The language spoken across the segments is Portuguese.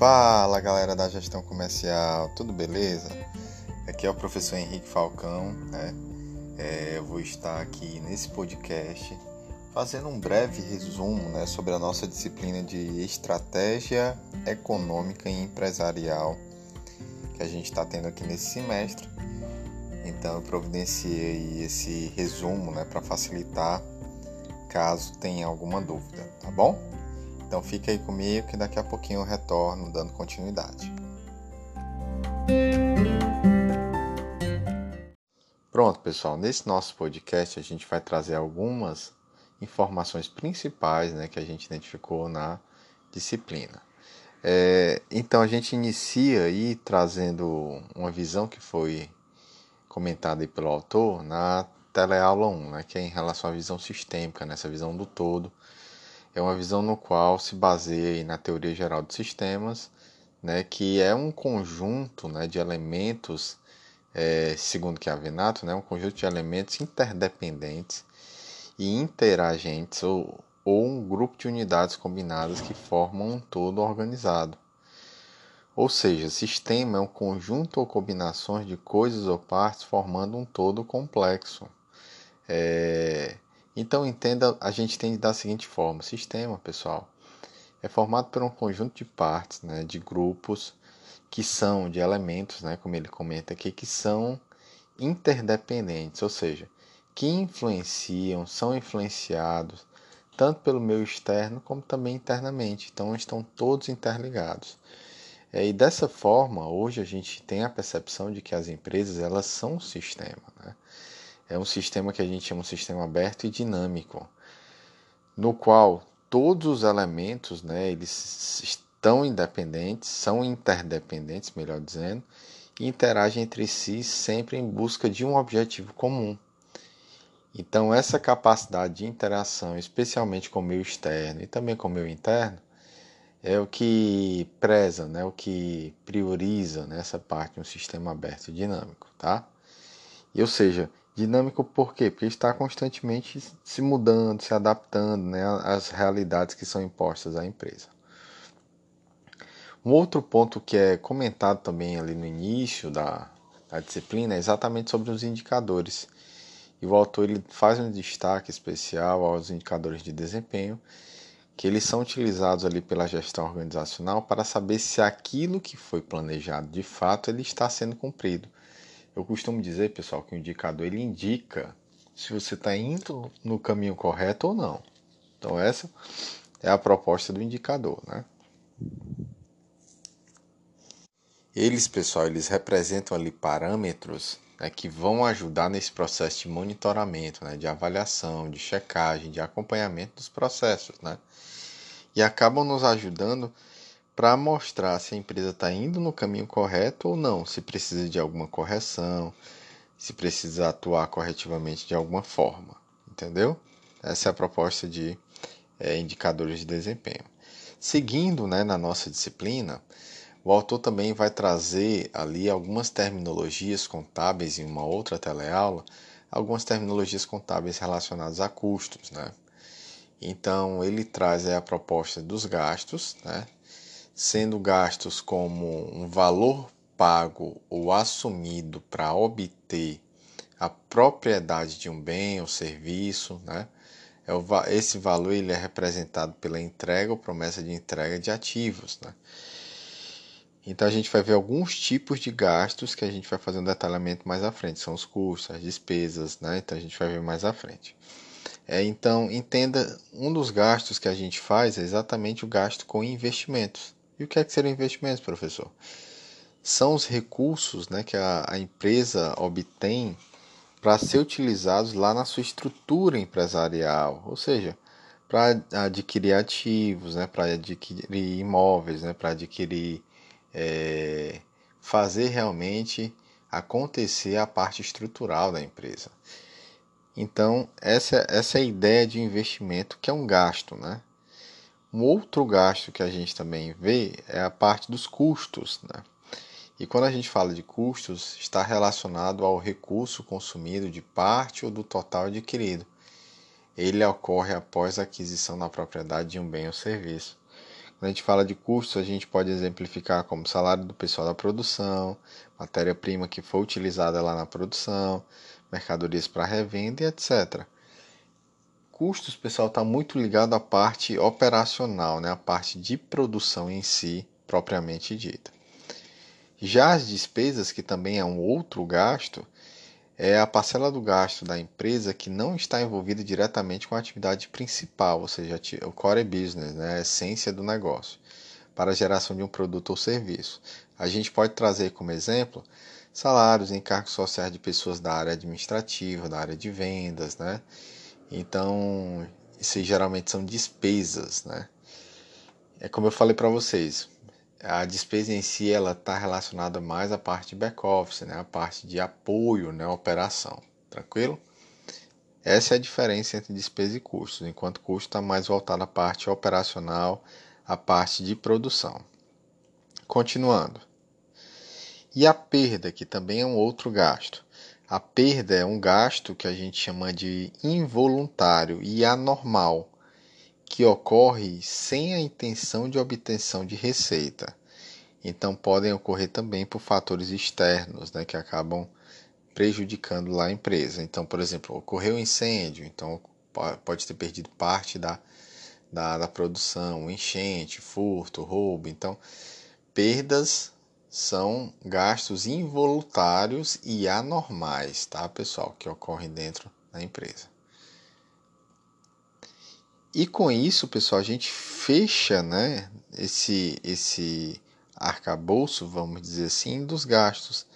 Fala galera da gestão comercial, tudo beleza? Aqui é o professor Henrique Falcão, né? É, eu vou estar aqui nesse podcast fazendo um breve resumo né, sobre a nossa disciplina de estratégia econômica e empresarial que a gente está tendo aqui nesse semestre. Então eu providenciei esse resumo né, para facilitar caso tenha alguma dúvida, tá bom? Então fica aí comigo que daqui a pouquinho eu retorno dando continuidade. Pronto, pessoal, nesse nosso podcast a gente vai trazer algumas informações principais né, que a gente identificou na disciplina. É, então a gente inicia aí trazendo uma visão que foi comentada aí pelo autor na teleaula 1, né, que é em relação à visão sistêmica, nessa né, visão do todo. É uma visão no qual se baseia na teoria geral de sistemas, né, que é um conjunto né, de elementos, é, segundo que é Venato, né, um conjunto de elementos interdependentes e interagentes ou, ou um grupo de unidades combinadas que formam um todo organizado. Ou seja, sistema é um conjunto ou combinações de coisas ou partes formando um todo complexo. É... Então entenda, a gente tem da seguinte forma: sistema, pessoal, é formado por um conjunto de partes, né, de grupos que são de elementos, né, como ele comenta aqui, que são interdependentes, ou seja, que influenciam, são influenciados tanto pelo meio externo como também internamente. Então estão todos interligados. É, e dessa forma, hoje a gente tem a percepção de que as empresas elas são um sistema. Né? É um sistema que a gente chama de sistema aberto e dinâmico, no qual todos os elementos né, eles estão independentes, são interdependentes, melhor dizendo, e interagem entre si sempre em busca de um objetivo comum. Então, essa capacidade de interação, especialmente com o meio externo e também com o meio interno, é o que preza, né, o que prioriza nessa parte de um sistema aberto e dinâmico, tá? E, ou seja, dinâmico por quê? Porque está constantemente se mudando, se adaptando né, às realidades que são impostas à empresa. Um outro ponto que é comentado também ali no início da, da disciplina é exatamente sobre os indicadores e o autor ele faz um destaque especial aos indicadores de desempenho, que eles são utilizados ali pela gestão organizacional para saber se aquilo que foi planejado de fato ele está sendo cumprido. Eu costumo dizer, pessoal, que o indicador ele indica se você está indo no caminho correto ou não. Então essa é a proposta do indicador, né? Eles, pessoal, eles representam ali parâmetros né, que vão ajudar nesse processo de monitoramento, né, de avaliação, de checagem, de acompanhamento dos processos, né, e acabam nos ajudando para mostrar se a empresa está indo no caminho correto ou não, se precisa de alguma correção, se precisa atuar corretivamente de alguma forma, entendeu? Essa é a proposta de é, indicadores de desempenho. Seguindo né, na nossa disciplina, o autor também vai trazer ali algumas terminologias contábeis em uma outra teleaula, algumas terminologias contábeis relacionadas a custos, né? Então ele traz a proposta dos gastos, né? Sendo gastos como um valor pago ou assumido para obter a propriedade de um bem ou serviço, né? É esse valor ele é representado pela entrega ou promessa de entrega de ativos, né? Então a gente vai ver alguns tipos de gastos que a gente vai fazer um detalhamento mais à frente. São os custos, as despesas, né? Então a gente vai ver mais à frente. É, então entenda, um dos gastos que a gente faz é exatamente o gasto com investimentos. E o que é que seriam investimentos, professor? São os recursos né, que a, a empresa obtém para ser utilizados lá na sua estrutura empresarial, ou seja, para adquirir ativos, né, para adquirir imóveis, né, para adquirir é, fazer realmente acontecer a parte estrutural da empresa. Então, essa, essa é a ideia de investimento que é um gasto. Né? Um outro gasto que a gente também vê é a parte dos custos. Né? E quando a gente fala de custos, está relacionado ao recurso consumido de parte ou do total adquirido. Ele ocorre após a aquisição da propriedade de um bem ou serviço Quando a gente fala de custos, a gente pode exemplificar como salário do pessoal da produção, matéria-prima que foi utilizada lá na produção, mercadorias para revenda e etc. Custos, pessoal, está muito ligado à parte operacional, né? a parte de produção em si, propriamente dita. Já as despesas, que também é um outro gasto, é a parcela do gasto da empresa que não está envolvida diretamente com a atividade principal, ou seja, o core business, né, a essência do negócio, para a geração de um produto ou serviço. A gente pode trazer como exemplo salários, encargos sociais de pessoas da área administrativa, da área de vendas, né? Então, isso geralmente são despesas, né? É como eu falei para vocês, a despesa em si ela está relacionada mais à parte de back office, né? A parte de apoio, né? operação, tranquilo? Essa é a diferença entre despesa e custos, enquanto custo está mais voltado à parte operacional, à parte de produção. Continuando. E a perda, que também é um outro gasto. A perda é um gasto que a gente chama de involuntário e anormal, que ocorre sem a intenção de obtenção de receita. Então podem ocorrer também por fatores externos, né, que acabam prejudicando lá a empresa. Então, por exemplo, ocorreu um incêndio, então pode ter perdido parte da, da, da produção, enchente, furto, roubo. Então, perdas são gastos involuntários e anormais, tá, pessoal, que ocorrem dentro da empresa. E com isso, pessoal, a gente fecha, né, esse esse arcabouço, vamos dizer assim, dos gastos.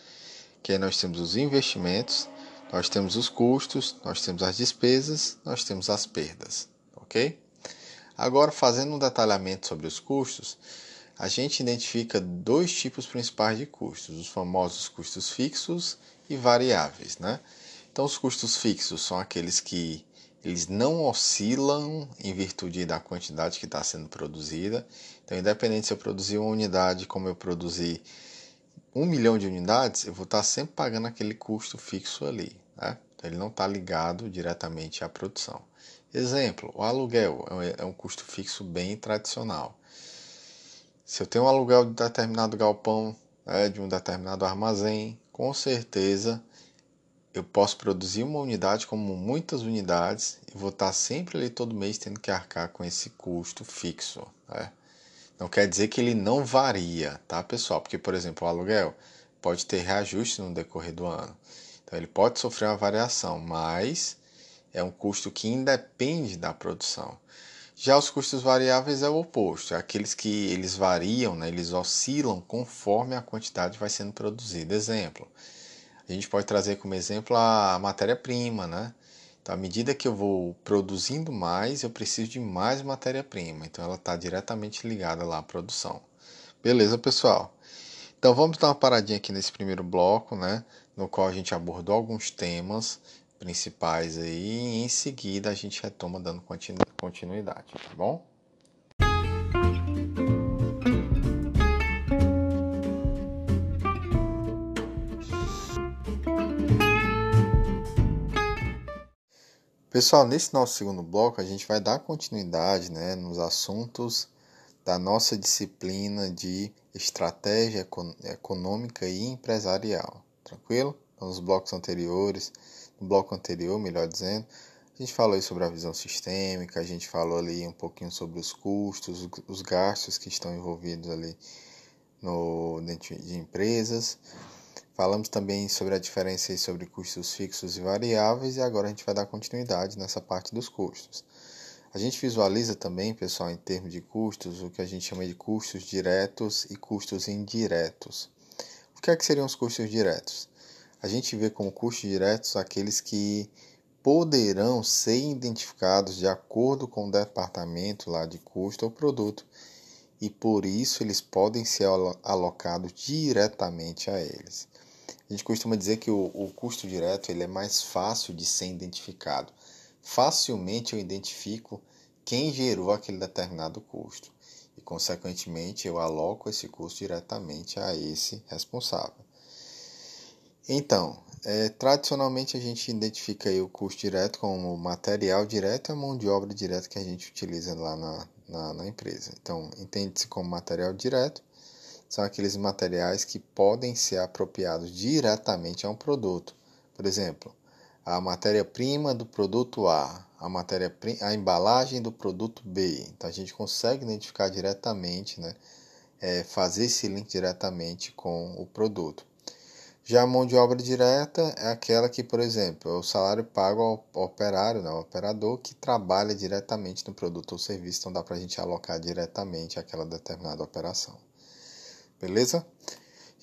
Que aí nós temos os investimentos, nós temos os custos, nós temos as despesas, nós temos as perdas, ok? Agora, fazendo um detalhamento sobre os custos, a gente identifica dois tipos principais de custos, os famosos custos fixos e variáveis. Né? Então, os custos fixos são aqueles que eles não oscilam em virtude da quantidade que está sendo produzida. Então, independente se eu produzir uma unidade como eu produzi um milhão de unidades, eu vou estar sempre pagando aquele custo fixo ali. Né? Então, ele não está ligado diretamente à produção. Exemplo, o aluguel é um custo fixo bem tradicional. Se eu tenho um aluguel de determinado galpão, né, de um determinado armazém, com certeza eu posso produzir uma unidade como muitas unidades e vou estar sempre ali todo mês tendo que arcar com esse custo fixo. Né? Não quer dizer que ele não varia, tá pessoal? Porque, por exemplo, o aluguel pode ter reajuste no decorrer do ano. Então ele pode sofrer uma variação, mas é um custo que independe da produção. Já os custos variáveis é o oposto, é aqueles que eles variam, né, eles oscilam conforme a quantidade vai sendo produzida. Exemplo, a gente pode trazer como exemplo a matéria-prima, né? Então, à medida que eu vou produzindo mais, eu preciso de mais matéria-prima. Então, ela está diretamente ligada lá à produção. Beleza, pessoal? Então, vamos dar uma paradinha aqui nesse primeiro bloco, né? No qual a gente abordou alguns temas principais aí e em seguida a gente retoma dando continuidade, tá bom? Pessoal, nesse nosso segundo bloco a gente vai dar continuidade né, nos assuntos da nossa disciplina de estratégia econômica e empresarial. Tranquilo? Nos blocos anteriores bloco anterior, melhor dizendo, a gente falou aí sobre a visão sistêmica, a gente falou ali um pouquinho sobre os custos, os gastos que estão envolvidos ali no dentro de empresas. Falamos também sobre a diferença aí sobre custos fixos e variáveis e agora a gente vai dar continuidade nessa parte dos custos. A gente visualiza também, pessoal, em termos de custos, o que a gente chama de custos diretos e custos indiretos. O que é que seriam os custos diretos? A gente vê como custos diretos aqueles que poderão ser identificados de acordo com o departamento lá de custo ou produto e por isso eles podem ser alocados diretamente a eles. A gente costuma dizer que o, o custo direto ele é mais fácil de ser identificado. Facilmente eu identifico quem gerou aquele determinado custo e, consequentemente, eu aloco esse custo diretamente a esse responsável. Então, é, tradicionalmente a gente identifica o custo direto como material direto e a mão de obra direta que a gente utiliza lá na, na, na empresa. Então, entende-se como material direto são aqueles materiais que podem ser apropriados diretamente a um produto. Por exemplo, a matéria-prima do produto A, a matéria a embalagem do produto B. Então a gente consegue identificar diretamente, né, é, fazer esse link diretamente com o produto. Já a mão de obra direta é aquela que, por exemplo, é o salário pago ao operário, né, ao operador que trabalha diretamente no produto ou serviço, então dá para a gente alocar diretamente aquela determinada operação. Beleza?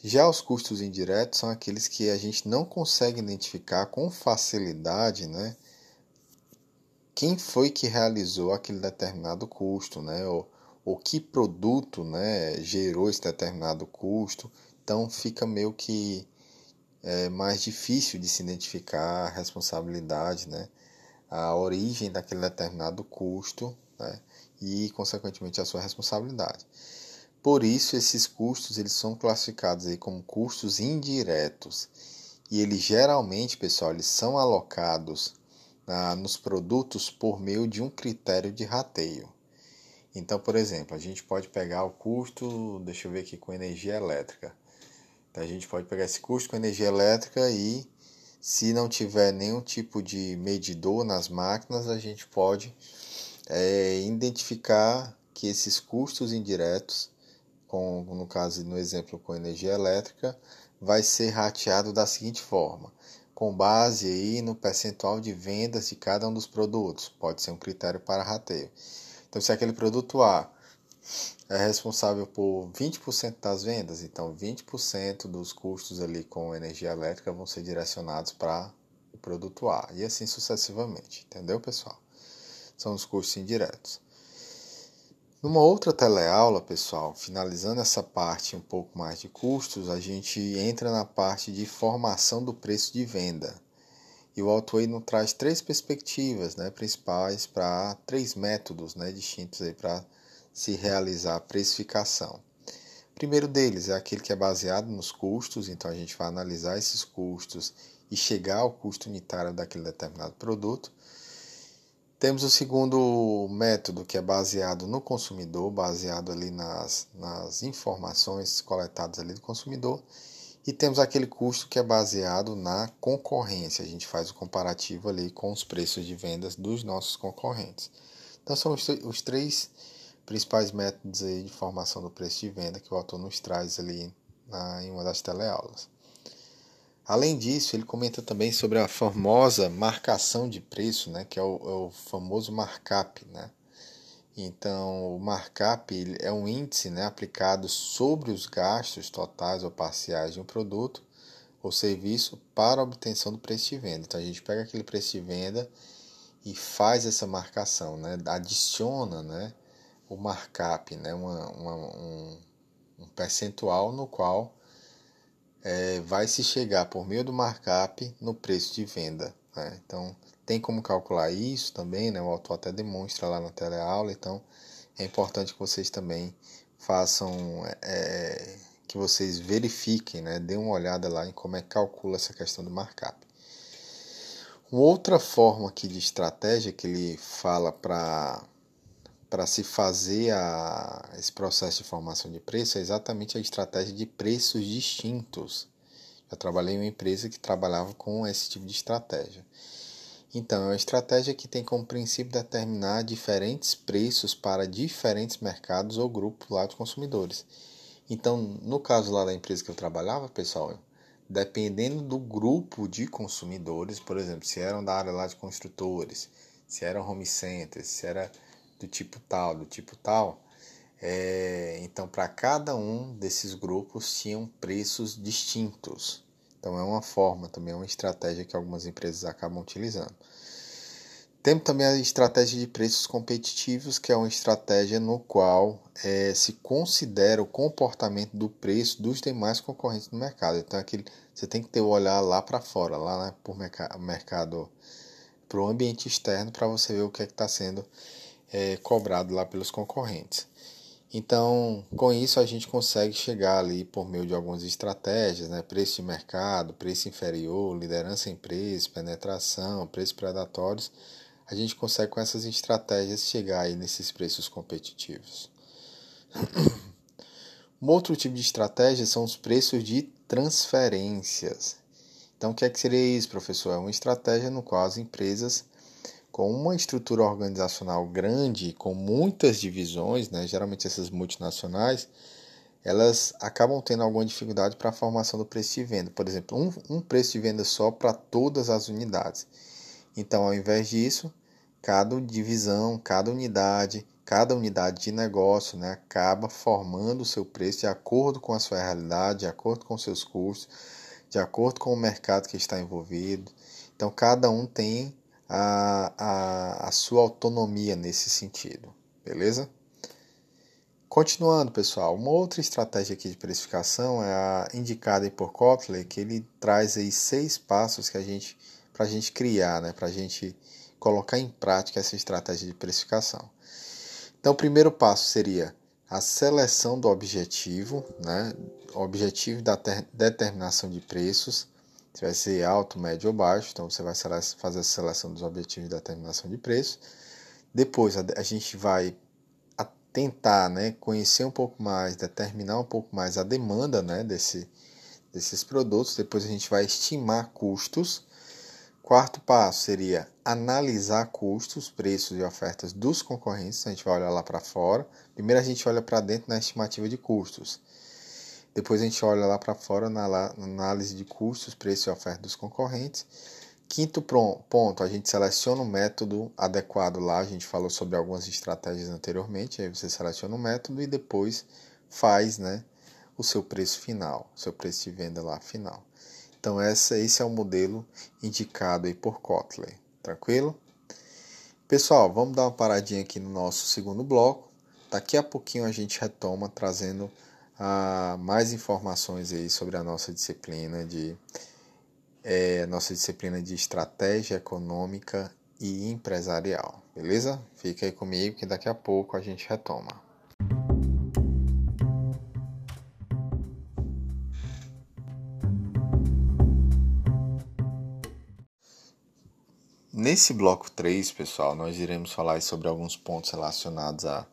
Já os custos indiretos são aqueles que a gente não consegue identificar com facilidade, né? Quem foi que realizou aquele determinado custo, né? Ou, ou que produto, né, gerou esse determinado custo. Então fica meio que é, mais difícil de se identificar a responsabilidade, né? A origem daquele determinado custo, né? E consequentemente a sua responsabilidade. Por isso, esses custos eles são classificados aí como custos indiretos. E eles geralmente, pessoal, eles são alocados ah, nos produtos por meio de um critério de rateio. Então, por exemplo, a gente pode pegar o custo, deixa eu ver aqui, com energia elétrica. Então, a gente pode pegar esse custo com energia elétrica e, se não tiver nenhum tipo de medidor nas máquinas, a gente pode é, identificar que esses custos indiretos com, no caso, no exemplo com energia elétrica, vai ser rateado da seguinte forma, com base aí no percentual de vendas de cada um dos produtos, pode ser um critério para rateio. Então, se aquele produto A é responsável por 20% das vendas, então 20% dos custos ali com energia elétrica vão ser direcionados para o produto A, e assim sucessivamente, entendeu, pessoal? São os custos indiretos. Numa outra teleaula, pessoal, finalizando essa parte um pouco mais de custos, a gente entra na parte de formação do preço de venda. E o autor nos traz três perspectivas né, principais para três métodos né, distintos para se realizar a precificação. O primeiro deles é aquele que é baseado nos custos, então a gente vai analisar esses custos e chegar ao custo unitário daquele determinado produto. Temos o segundo método, que é baseado no consumidor, baseado ali nas, nas informações coletadas ali do consumidor. E temos aquele custo que é baseado na concorrência. A gente faz o comparativo ali com os preços de vendas dos nossos concorrentes. Então são os, os três principais métodos aí de formação do preço de venda que o autor nos traz ali na, em uma das teleaulas. Além disso, ele comenta também sobre a famosa marcação de preço, né, que é o, é o famoso markup. Né? Então, o markup é um índice né, aplicado sobre os gastos totais ou parciais de um produto ou serviço para obtenção do preço de venda. Então, a gente pega aquele preço de venda e faz essa marcação, né, adiciona né, o markup, né, uma, uma um, um percentual no qual é, vai se chegar por meio do markup no preço de venda. Né? Então, tem como calcular isso também, né? o autor até demonstra lá na teleaula, então é importante que vocês também façam, é, que vocês verifiquem, né? dêem uma olhada lá em como é que calcula essa questão do markup. Uma outra forma aqui de estratégia que ele fala para para se fazer a, esse processo de formação de preço é exatamente a estratégia de preços distintos. Eu trabalhei em uma empresa que trabalhava com esse tipo de estratégia. Então, é uma estratégia que tem como princípio determinar diferentes preços para diferentes mercados ou grupos lá de consumidores. Então, no caso lá da empresa que eu trabalhava, pessoal, dependendo do grupo de consumidores, por exemplo, se eram da área lá de construtores, se eram home centers, se era do tipo tal, do tipo tal. É, então, para cada um desses grupos tinham preços distintos. Então, é uma forma, também é uma estratégia que algumas empresas acabam utilizando. Temos também a estratégia de preços competitivos, que é uma estratégia no qual é, se considera o comportamento do preço dos demais concorrentes no mercado. Então, aquele, você tem que ter o olhar lá para fora, lá né, por mercado, para o ambiente externo, para você ver o que é está sendo é, cobrado lá pelos concorrentes. Então, com isso a gente consegue chegar ali por meio de algumas estratégias, né? preço de mercado, preço inferior, liderança em preço, penetração, preços predatórios. A gente consegue com essas estratégias chegar aí nesses preços competitivos. Um outro tipo de estratégia são os preços de transferências. Então, o que é que seria isso, professor? É uma estratégia no qual as empresas com uma estrutura organizacional grande, com muitas divisões, né, geralmente essas multinacionais, elas acabam tendo alguma dificuldade para a formação do preço de venda. Por exemplo, um, um preço de venda só para todas as unidades. Então, ao invés disso, cada divisão, cada unidade, cada unidade de negócio né, acaba formando o seu preço de acordo com a sua realidade, de acordo com seus custos, de acordo com o mercado que está envolvido. Então, cada um tem a, a, a sua autonomia nesse sentido, beleza? Continuando, pessoal, uma outra estratégia aqui de precificação é a indicada por Kotler, que ele traz aí seis passos que a gente para a gente criar, né, para a gente colocar em prática essa estratégia de precificação. Então, o primeiro passo seria a seleção do objetivo, né, objetivo da determinação de preços se vai ser alto, médio ou baixo. Então você vai fazer a seleção dos objetivos de determinação de preço. Depois a gente vai tentar né, conhecer um pouco mais, determinar um pouco mais a demanda né, desse, desses produtos. Depois a gente vai estimar custos. Quarto passo seria analisar custos, preços e ofertas dos concorrentes. A gente vai olhar lá para fora. Primeiro a gente olha para dentro na estimativa de custos. Depois a gente olha lá para fora na análise de custos, preço e oferta dos concorrentes. Quinto ponto, a gente seleciona o método adequado lá. A gente falou sobre algumas estratégias anteriormente. Aí você seleciona o método e depois faz né, o seu preço final, seu preço de venda lá final. Então essa, esse é o modelo indicado aí por Kotler. Tranquilo? Pessoal, vamos dar uma paradinha aqui no nosso segundo bloco. Daqui a pouquinho a gente retoma trazendo mais informações aí sobre a nossa disciplina de é, nossa disciplina de estratégia econômica e empresarial, beleza? Fica aí comigo que daqui a pouco a gente retoma. Nesse bloco 3, pessoal, nós iremos falar sobre alguns pontos relacionados a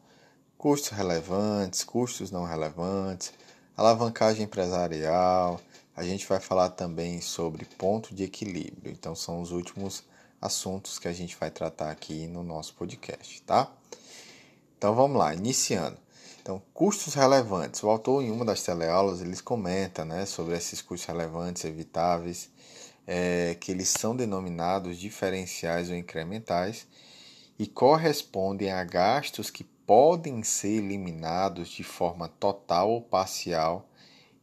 custos relevantes, custos não relevantes, alavancagem empresarial. A gente vai falar também sobre ponto de equilíbrio. Então, são os últimos assuntos que a gente vai tratar aqui no nosso podcast, tá? Então, vamos lá, iniciando. Então, custos relevantes. O autor, em uma das teleaulas, eles comenta né, sobre esses custos relevantes, evitáveis, é, que eles são denominados diferenciais ou incrementais e correspondem a gastos que podem ser eliminados de forma total ou parcial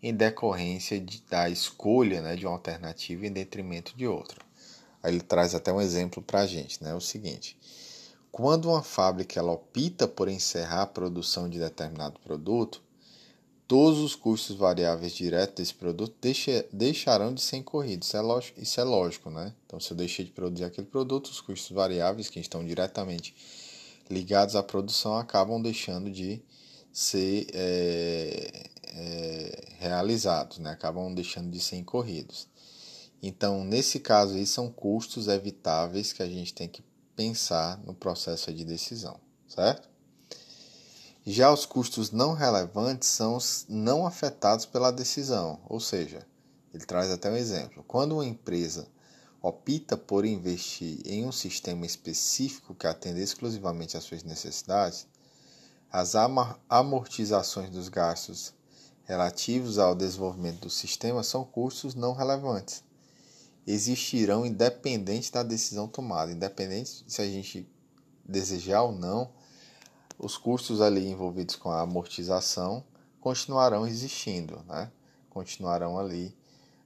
em decorrência de, da escolha né, de uma alternativa em detrimento de outra. Aí ele traz até um exemplo para a gente, né? O seguinte: quando uma fábrica ela opta por encerrar a produção de determinado produto, todos os custos variáveis diretos desse produto deixa, deixarão de ser incorridos. Isso é, lógico, isso é lógico, né? Então, se eu deixei de produzir aquele produto, os custos variáveis que estão diretamente ligados à produção acabam deixando de ser é, é, realizados, né? acabam deixando de ser incorridos. Então, nesse caso aí, são custos evitáveis que a gente tem que pensar no processo de decisão, certo? Já os custos não relevantes são os não afetados pela decisão, ou seja, ele traz até um exemplo. Quando uma empresa opta por investir em um sistema específico que atenda exclusivamente às suas necessidades, as amortizações dos gastos relativos ao desenvolvimento do sistema são custos não relevantes. Existirão independente da decisão tomada, independente se a gente desejar ou não, os custos ali envolvidos com a amortização continuarão existindo, né? continuarão ali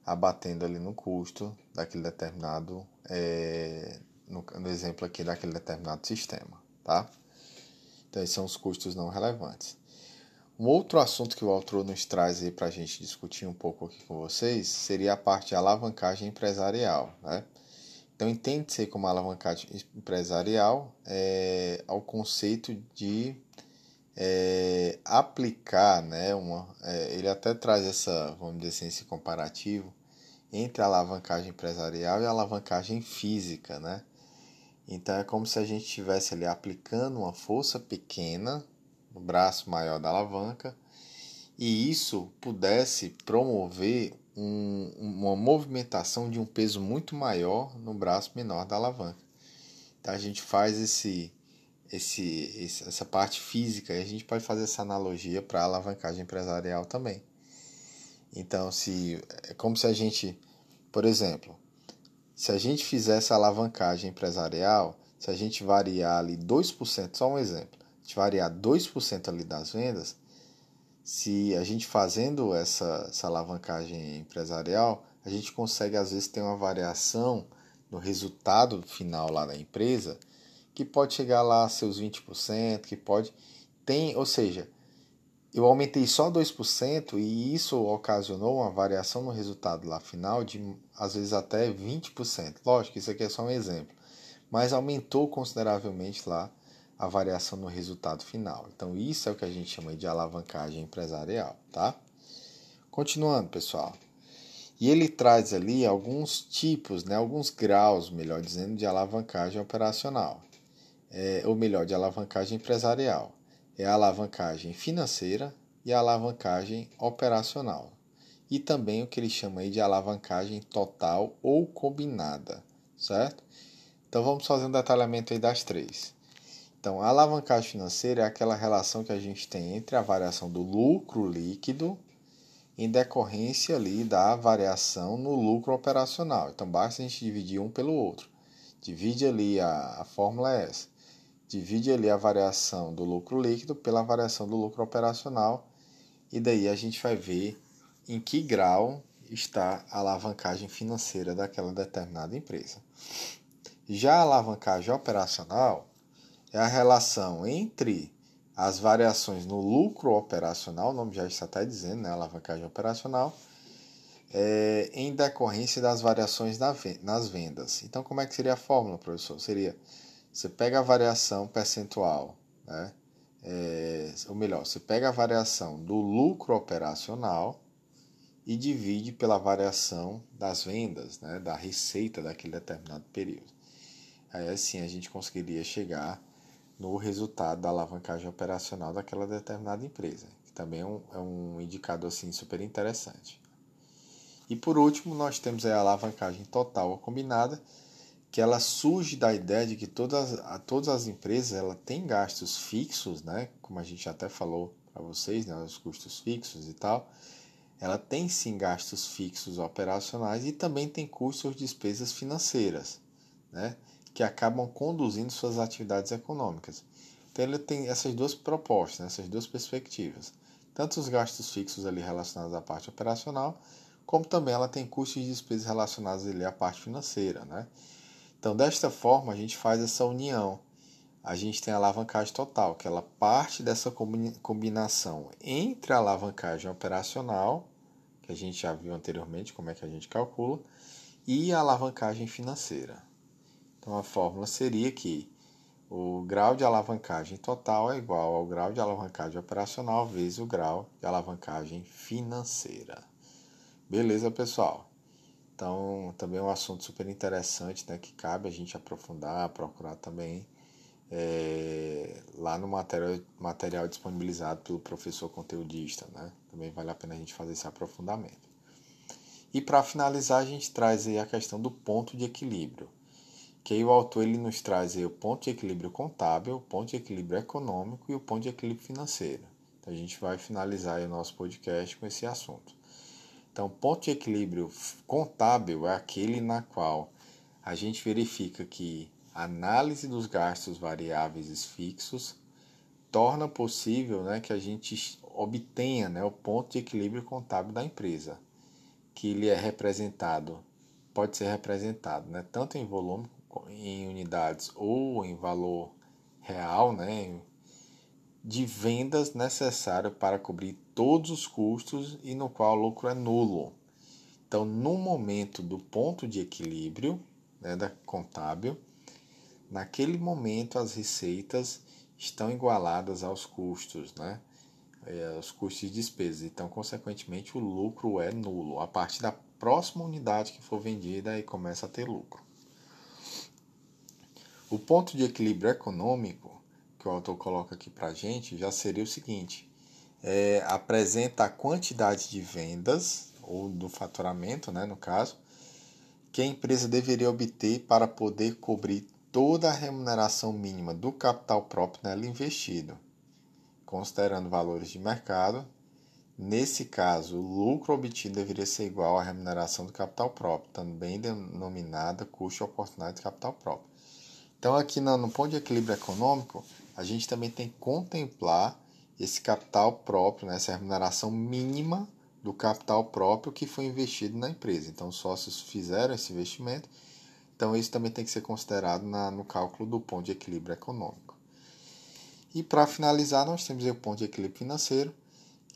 abatendo ali no custo daquele determinado, é, no, no, exemplo aqui daquele determinado sistema, tá? Então esses são os custos não relevantes. Um outro assunto que o autor nos traz para a gente discutir um pouco aqui com vocês seria a parte de alavancagem empresarial, né? Então entende-se como alavancagem empresarial é, ao conceito de é, aplicar, né, uma, é, ele até traz essa, vamos dizer assim, esse comparativo entre a alavancagem empresarial e a alavancagem física, né? Então é como se a gente estivesse ali aplicando uma força pequena no braço maior da alavanca e isso pudesse promover um, uma movimentação de um peso muito maior no braço menor da alavanca. Então a gente faz esse, esse, essa parte física e a gente pode fazer essa analogia para a alavancagem empresarial também. Então, se é como se a gente, por exemplo, se a gente fizesse a alavancagem empresarial, se a gente variar ali 2%, só um exemplo, a gente variar 2% ali das vendas, se a gente fazendo essa, essa alavancagem empresarial, a gente consegue às vezes ter uma variação no resultado final lá da empresa que pode chegar lá a seus 20%, que pode tem, ou seja, eu aumentei só 2% e isso ocasionou uma variação no resultado lá final de às vezes até 20%. Lógico, isso aqui é só um exemplo, mas aumentou consideravelmente lá a variação no resultado final. Então, isso é o que a gente chama de alavancagem empresarial, tá? Continuando, pessoal. E ele traz ali alguns tipos, né, alguns graus, melhor dizendo, de alavancagem operacional, é, ou melhor, de alavancagem empresarial. É a alavancagem financeira e a alavancagem operacional. E também o que ele chama aí de alavancagem total ou combinada, certo? Então vamos fazer um detalhamento aí das três. Então, a alavancagem financeira é aquela relação que a gente tem entre a variação do lucro líquido em decorrência ali da variação no lucro operacional. Então, basta a gente dividir um pelo outro. Divide ali, a, a fórmula é essa. Divide ali a variação do lucro líquido pela variação do lucro operacional e daí a gente vai ver em que grau está a alavancagem financeira daquela determinada empresa. Já a alavancagem operacional é a relação entre as variações no lucro operacional, o nome já está até dizendo, né, alavancagem operacional, é, em decorrência das variações nas vendas. Então, como é que seria a fórmula, professor? Seria, você pega a variação percentual, né, é, ou melhor, você pega a variação do lucro operacional e divide pela variação das vendas, né, da receita daquele determinado período. Aí assim a gente conseguiria chegar no resultado da alavancagem operacional daquela determinada empresa, que também é um, é um indicador assim, super interessante. E por último, nós temos a alavancagem total ou combinada, que ela surge da ideia de que todas, todas as empresas ela têm gastos fixos, né? como a gente até falou para vocês, né? os custos fixos e tal. Ela tem sim gastos fixos operacionais e também tem custos de despesas financeiras. Né? que acabam conduzindo suas atividades econômicas. Então ele tem essas duas propostas, né, essas duas perspectivas. Tanto os gastos fixos ali relacionados à parte operacional, como também ela tem custos e despesas relacionados ali à parte financeira. Né? Então, desta forma, a gente faz essa união. A gente tem a alavancagem total, que ela parte dessa combinação entre a alavancagem operacional, que a gente já viu anteriormente como é que a gente calcula, e a alavancagem financeira. Então a fórmula seria que o grau de alavancagem total é igual ao grau de alavancagem operacional vezes o grau de alavancagem financeira. Beleza, pessoal? Então, também é um assunto super interessante, né, que cabe a gente aprofundar, procurar também é, lá no material, material disponibilizado pelo professor conteudista, né? Também vale a pena a gente fazer esse aprofundamento. E para finalizar, a gente traz aí a questão do ponto de equilíbrio que aí o autor ele nos traz aí o ponto de equilíbrio contábil, o ponto de equilíbrio econômico e o ponto de equilíbrio financeiro. Então a gente vai finalizar o nosso podcast com esse assunto. Então, ponto de equilíbrio contábil é aquele na qual a gente verifica que a análise dos gastos variáveis e fixos torna possível né, que a gente obtenha né, o ponto de equilíbrio contábil da empresa, que ele é representado, pode ser representado né, tanto em volume em unidades ou em valor real, né, de vendas necessário para cobrir todos os custos e no qual o lucro é nulo. Então, no momento do ponto de equilíbrio né, da contábil, naquele momento as receitas estão igualadas aos custos, né? É, os custos de despesas. Então, consequentemente, o lucro é nulo. A partir da próxima unidade que for vendida, aí começa a ter lucro. O ponto de equilíbrio econômico que o autor coloca aqui para a gente já seria o seguinte: é, apresenta a quantidade de vendas, ou do faturamento, né, no caso, que a empresa deveria obter para poder cobrir toda a remuneração mínima do capital próprio nela investido, considerando valores de mercado. Nesse caso, o lucro obtido deveria ser igual à remuneração do capital próprio, também denominada custo oportunidade de capital próprio. Então, aqui no, no ponto de equilíbrio econômico, a gente também tem que contemplar esse capital próprio, né, essa remuneração mínima do capital próprio que foi investido na empresa. Então, os sócios fizeram esse investimento, então isso também tem que ser considerado na, no cálculo do ponto de equilíbrio econômico. E para finalizar, nós temos o ponto de equilíbrio financeiro,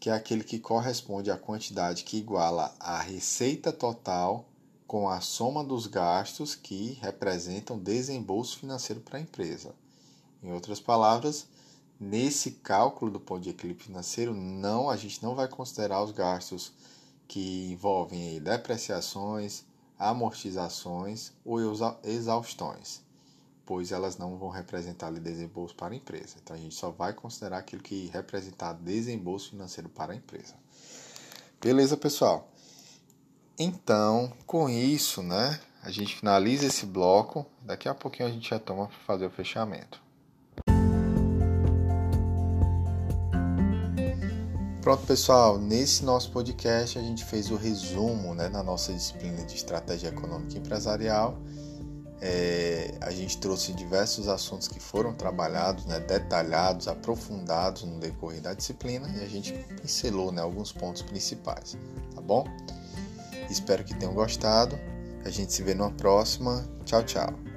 que é aquele que corresponde à quantidade que iguala a receita total com a soma dos gastos que representam desembolso financeiro para a empresa. Em outras palavras, nesse cálculo do ponto de equilíbrio financeiro, não a gente não vai considerar os gastos que envolvem depreciações, amortizações ou exaustões, pois elas não vão representar desembolso para a empresa. Então a gente só vai considerar aquilo que representar desembolso financeiro para a empresa. Beleza, pessoal? Então, com isso, né, a gente finaliza esse bloco. Daqui a pouquinho a gente já toma para fazer o fechamento. Pronto, pessoal, nesse nosso podcast a gente fez o resumo né, na nossa disciplina de estratégia econômica empresarial. É, a gente trouxe diversos assuntos que foram trabalhados, né, detalhados, aprofundados no decorrer da disciplina e a gente pincelou né, alguns pontos principais, tá bom? Espero que tenham gostado. A gente se vê numa próxima. Tchau, tchau.